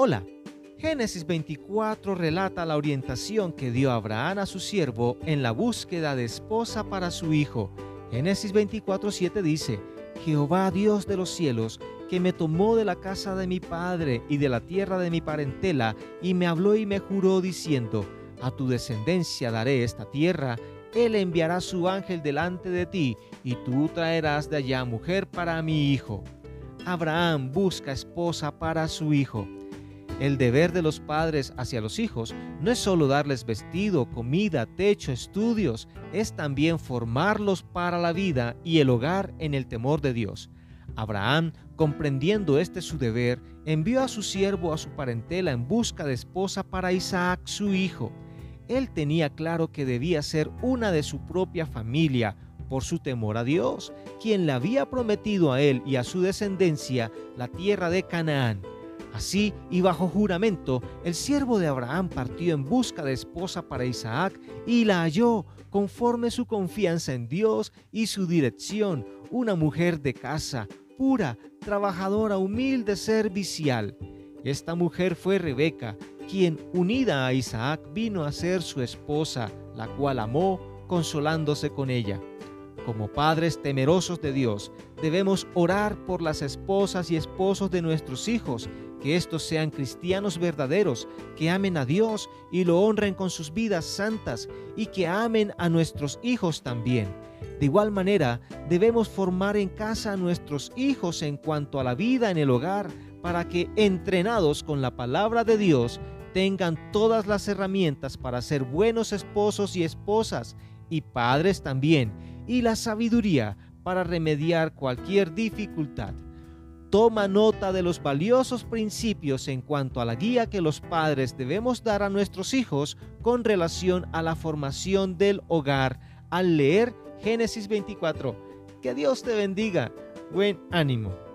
Hola, Génesis 24 relata la orientación que dio Abraham a su siervo en la búsqueda de esposa para su hijo. Génesis 24:7 dice, Jehová Dios de los cielos, que me tomó de la casa de mi padre y de la tierra de mi parentela, y me habló y me juró diciendo, a tu descendencia daré esta tierra, él enviará su ángel delante de ti, y tú traerás de allá mujer para mi hijo. Abraham busca esposa para su hijo. El deber de los padres hacia los hijos no es solo darles vestido, comida, techo, estudios, es también formarlos para la vida y el hogar en el temor de Dios. Abraham, comprendiendo este su deber, envió a su siervo a su parentela en busca de esposa para Isaac su hijo. Él tenía claro que debía ser una de su propia familia, por su temor a Dios, quien le había prometido a él y a su descendencia la tierra de Canaán. Así, y bajo juramento, el siervo de Abraham partió en busca de esposa para Isaac y la halló conforme su confianza en Dios y su dirección, una mujer de casa, pura, trabajadora, humilde, servicial. Esta mujer fue Rebeca, quien, unida a Isaac, vino a ser su esposa, la cual amó, consolándose con ella. Como padres temerosos de Dios, debemos orar por las esposas y esposos de nuestros hijos que estos sean cristianos verdaderos, que amen a Dios y lo honren con sus vidas santas y que amen a nuestros hijos también. De igual manera, debemos formar en casa a nuestros hijos en cuanto a la vida en el hogar para que, entrenados con la palabra de Dios, tengan todas las herramientas para ser buenos esposos y esposas y padres también, y la sabiduría para remediar cualquier dificultad. Toma nota de los valiosos principios en cuanto a la guía que los padres debemos dar a nuestros hijos con relación a la formación del hogar al leer Génesis 24. Que Dios te bendiga. Buen ánimo.